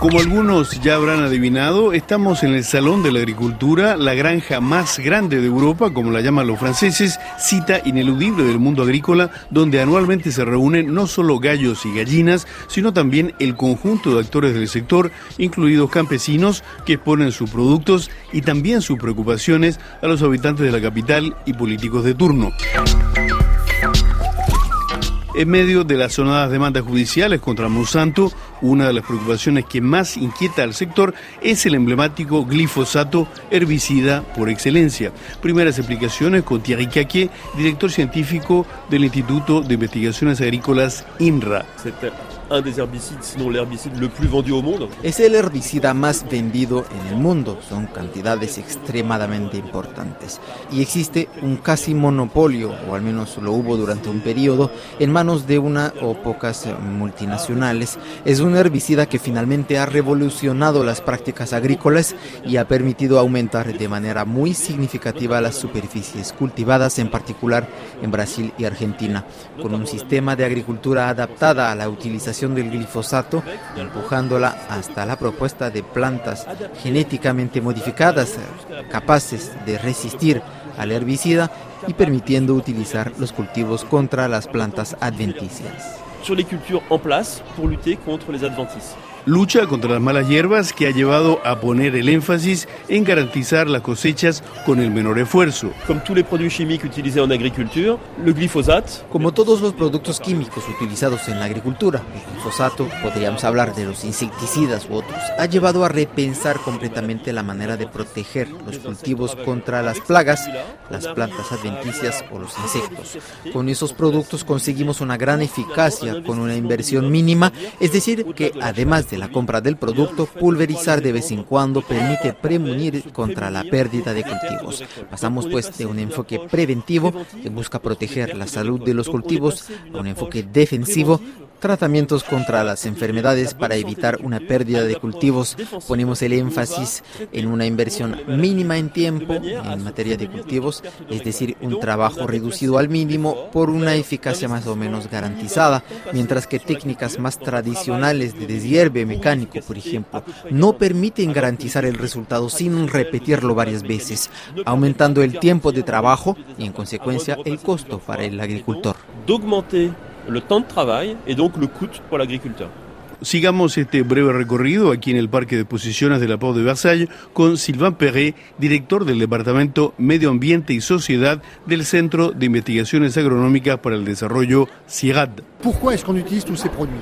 Como algunos ya habrán adivinado, estamos en el Salón de la Agricultura, la granja más grande de Europa, como la llaman los franceses, cita ineludible del mundo agrícola, donde anualmente se reúnen no solo gallos y gallinas, sino también el conjunto de actores del sector, incluidos campesinos que exponen sus productos y también sus preocupaciones a los habitantes de la capital y políticos de turno. En medio de las sonadas demandas judiciales contra Monsanto, una de las preocupaciones que más inquieta al sector es el emblemático glifosato, herbicida por excelencia. Primeras explicaciones con Thierry Caquet, director científico del Instituto de Investigaciones Agrícolas INRA. Un des herbicides, sinon l'herbicide le plus vendu au monde. Es el herbicida más vendido en el mundo, son cantidades extremadamente importantes. Y existe un casi monopolio, o al menos lo hubo durante un periodo, en manos de una o pocas multinacionales. Es un herbicida que finalmente ha revolucionado las prácticas agrícolas y ha permitido aumentar de manera muy significativa las superficies cultivadas, en particular en Brasil y Argentina, con un sistema de agricultura adaptada a la utilización del glifosato, empujándola hasta la propuesta de plantas genéticamente modificadas capaces de resistir al herbicida y permitiendo utilizar los cultivos contra las plantas adventicias. Lucha contra las malas hierbas que ha llevado a poner el énfasis en garantizar las cosechas con el menor esfuerzo. Como todos los productos químicos utilizados en agricultura, el glifosato. Como todos los productos químicos utilizados en la agricultura, el glifosato, podríamos hablar de los insecticidas u otros, ha llevado a repensar completamente la manera de proteger los cultivos contra las plagas, las plantas adventicias o los insectos. Con esos productos conseguimos una gran eficacia con una inversión mínima, es decir, que además de la compra del producto, pulverizar de vez en cuando permite premunir contra la pérdida de cultivos. Pasamos pues de un enfoque preventivo que busca proteger la salud de los cultivos a un enfoque defensivo tratamientos contra las enfermedades para evitar una pérdida de cultivos. Ponemos el énfasis en una inversión mínima en tiempo en materia de cultivos, es decir, un trabajo reducido al mínimo por una eficacia más o menos garantizada, mientras que técnicas más tradicionales de deshierve mecánico, por ejemplo, no permiten garantizar el resultado sin repetirlo varias veces, aumentando el tiempo de trabajo y en consecuencia el costo para el agricultor le temps de travail et donc le coût pour l'agriculteur. Sigamos este breve recorrido aquí en el Parque de Exposiciones de la Pau de Versailles con Sylvain Perret, director del Departamento Medio Ambiente y Sociedad del Centro de Investigaciones Agronómicas para el Desarrollo CIRAD. Pourquoi est-ce qu'on utilise tous ces produits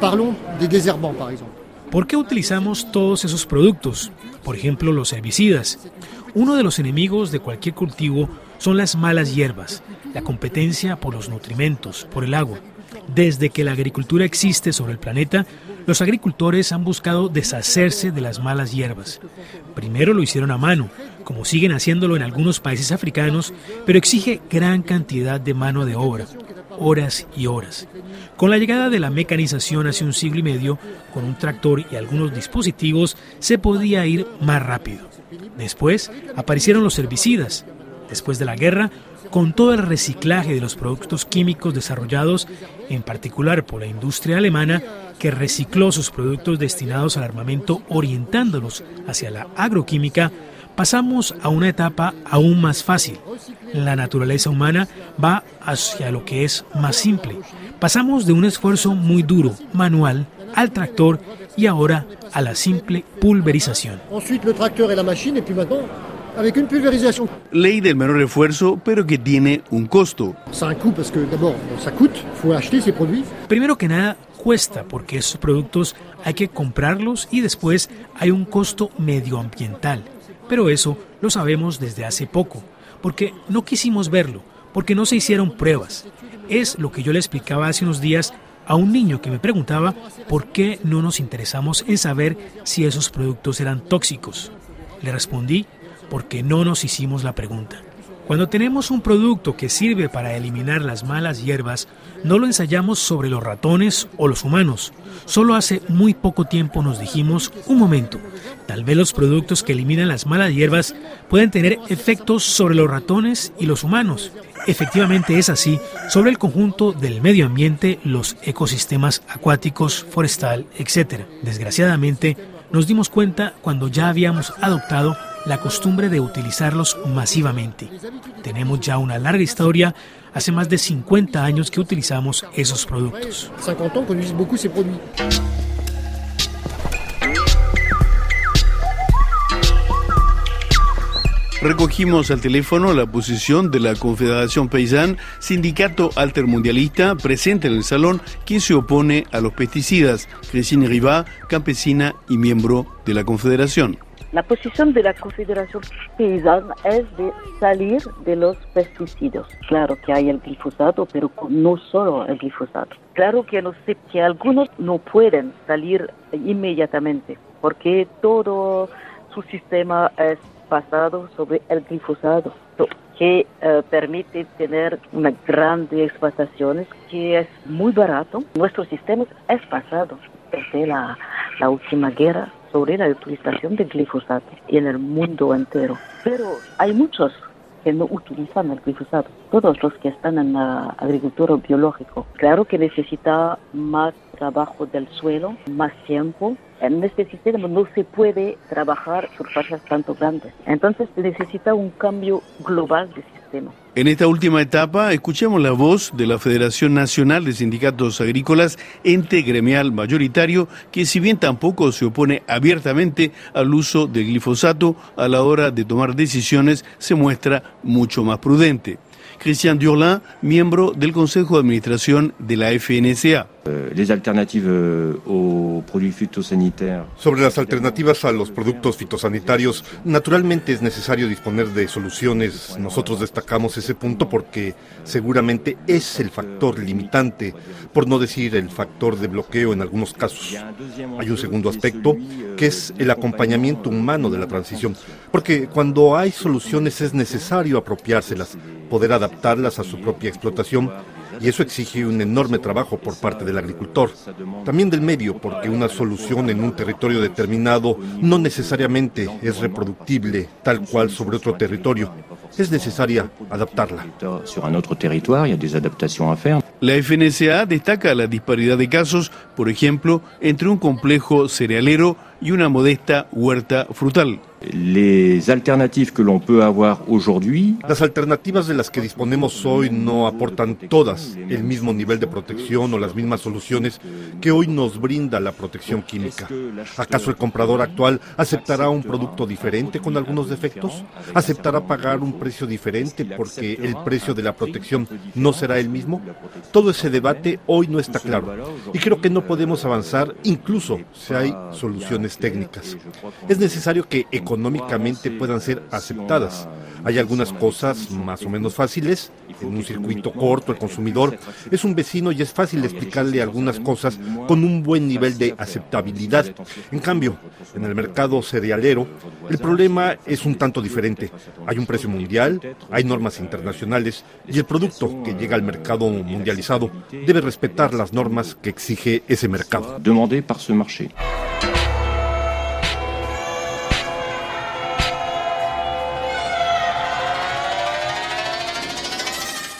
Parlons des désherbants, par exemple. ¿Por qué utilizamos todos esos productos? Por ejemplo, los herbicidas. Uno de los enemigos de cualquier cultivo son las malas hierbas, la competencia por los nutrimentos, por el agua. Desde que la agricultura existe sobre el planeta, los agricultores han buscado deshacerse de las malas hierbas. Primero lo hicieron a mano, como siguen haciéndolo en algunos países africanos, pero exige gran cantidad de mano de obra, horas y horas. Con la llegada de la mecanización hace un siglo y medio, con un tractor y algunos dispositivos, se podía ir más rápido. Después aparecieron los herbicidas. Después de la guerra, con todo el reciclaje de los productos químicos desarrollados, en particular por la industria alemana, que recicló sus productos destinados al armamento orientándolos hacia la agroquímica, pasamos a una etapa aún más fácil. La naturaleza humana va hacia lo que es más simple. Pasamos de un esfuerzo muy duro, manual, al tractor y ahora a la simple pulverización. Ley del menor esfuerzo, pero que tiene un costo. Primero que nada, cuesta porque esos productos hay que comprarlos y después hay un costo medioambiental. Pero eso lo sabemos desde hace poco, porque no quisimos verlo, porque no se hicieron pruebas. Es lo que yo le explicaba hace unos días a un niño que me preguntaba por qué no nos interesamos en saber si esos productos eran tóxicos. Le respondí porque no nos hicimos la pregunta. Cuando tenemos un producto que sirve para eliminar las malas hierbas, no lo ensayamos sobre los ratones o los humanos. Solo hace muy poco tiempo nos dijimos, un momento, tal vez los productos que eliminan las malas hierbas pueden tener efectos sobre los ratones y los humanos. Efectivamente es así sobre el conjunto del medio ambiente, los ecosistemas acuáticos, forestal, etc. Desgraciadamente, nos dimos cuenta cuando ya habíamos adoptado la costumbre de utilizarlos masivamente. Tenemos ya una larga historia, hace más de 50 años que utilizamos esos productos. Recogimos al teléfono la posición de la Confederación Paysan, sindicato altermundialista presente en el salón, quien se opone a los pesticidas. Cristina Rivá, campesina y miembro de la Confederación. La posición de la Confederación Paysan es de salir de los pesticidas. Claro que hay el glifosato, pero no solo el glifosato. Claro que, que algunos no pueden salir inmediatamente porque todo su sistema es pasado sobre el glifosato, que eh, permite tener unas grandes explotaciones, que es muy barato. Nuestro sistema es pasado desde la última guerra sobre la utilización del glifosato en el mundo entero. Pero hay muchos que no utilizan el glifosato, todos los que están en la agricultura biológica. Claro que necesita más trabajo del suelo, más tiempo. En este sistema no se puede trabajar superficies tanto grandes. Entonces necesita un cambio global de sistema. En esta última etapa, escuchemos la voz de la Federación Nacional de Sindicatos Agrícolas, ente gremial mayoritario, que si bien tampoco se opone abiertamente al uso del glifosato, a la hora de tomar decisiones se muestra mucho más prudente. Christian Durlin, miembro del Consejo de Administración de la FNSA. Euh, euh, Sobre las alternativas a los productos fitosanitarios, naturalmente es necesario disponer de soluciones. Nosotros destacamos ese punto porque seguramente es el factor limitante, por no decir el factor de bloqueo en algunos casos. Hay un segundo aspecto que es el acompañamiento humano de la transición, porque cuando hay soluciones es necesario apropiárselas, poder adaptarlas a su propia explotación y eso exige un enorme trabajo por parte del agricultor, también del medio, porque una solución en un territorio determinado no necesariamente es reproductible tal cual sobre otro territorio. Es necesaria adaptarla. La FNSA destaca la disparidad de casos, por ejemplo, entre un complejo cerealero y una modesta huerta frutal. Las alternativas de las que disponemos hoy no aportan todas el mismo nivel de protección o las mismas soluciones que hoy nos brinda la protección química. ¿Acaso el comprador actual aceptará un producto diferente con algunos defectos? ¿Aceptará pagar un precio diferente porque el precio de la protección no será el mismo? Todo ese debate hoy no está claro y creo que no podemos avanzar incluso si hay soluciones técnicas. Es necesario que económicamente puedan ser aceptadas. Hay algunas cosas más o menos fáciles. En un circuito corto, el consumidor es un vecino y es fácil explicarle algunas cosas con un buen nivel de aceptabilidad. En cambio, en el mercado cerealero, el problema es un tanto diferente. Hay un precio mundial, hay normas internacionales y el producto que llega al mercado mundializado debe respetar las normas que exige ese mercado.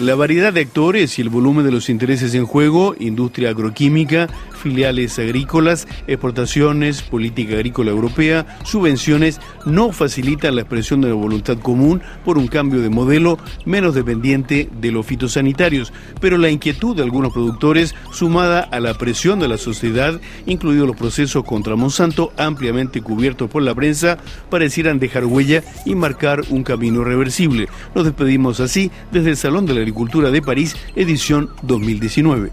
La variedad de actores y el volumen de los intereses en juego, industria agroquímica, filiales agrícolas, exportaciones, política agrícola europea, subvenciones, no facilitan la expresión de la voluntad común por un cambio de modelo menos dependiente de los fitosanitarios, pero la inquietud de algunos productores, sumada a la presión de la sociedad, incluidos los procesos contra Monsanto ampliamente cubiertos por la prensa, parecieran dejar huella y marcar un camino reversible. Nos despedimos así desde el Salón de la Agricultura de París, edición 2019.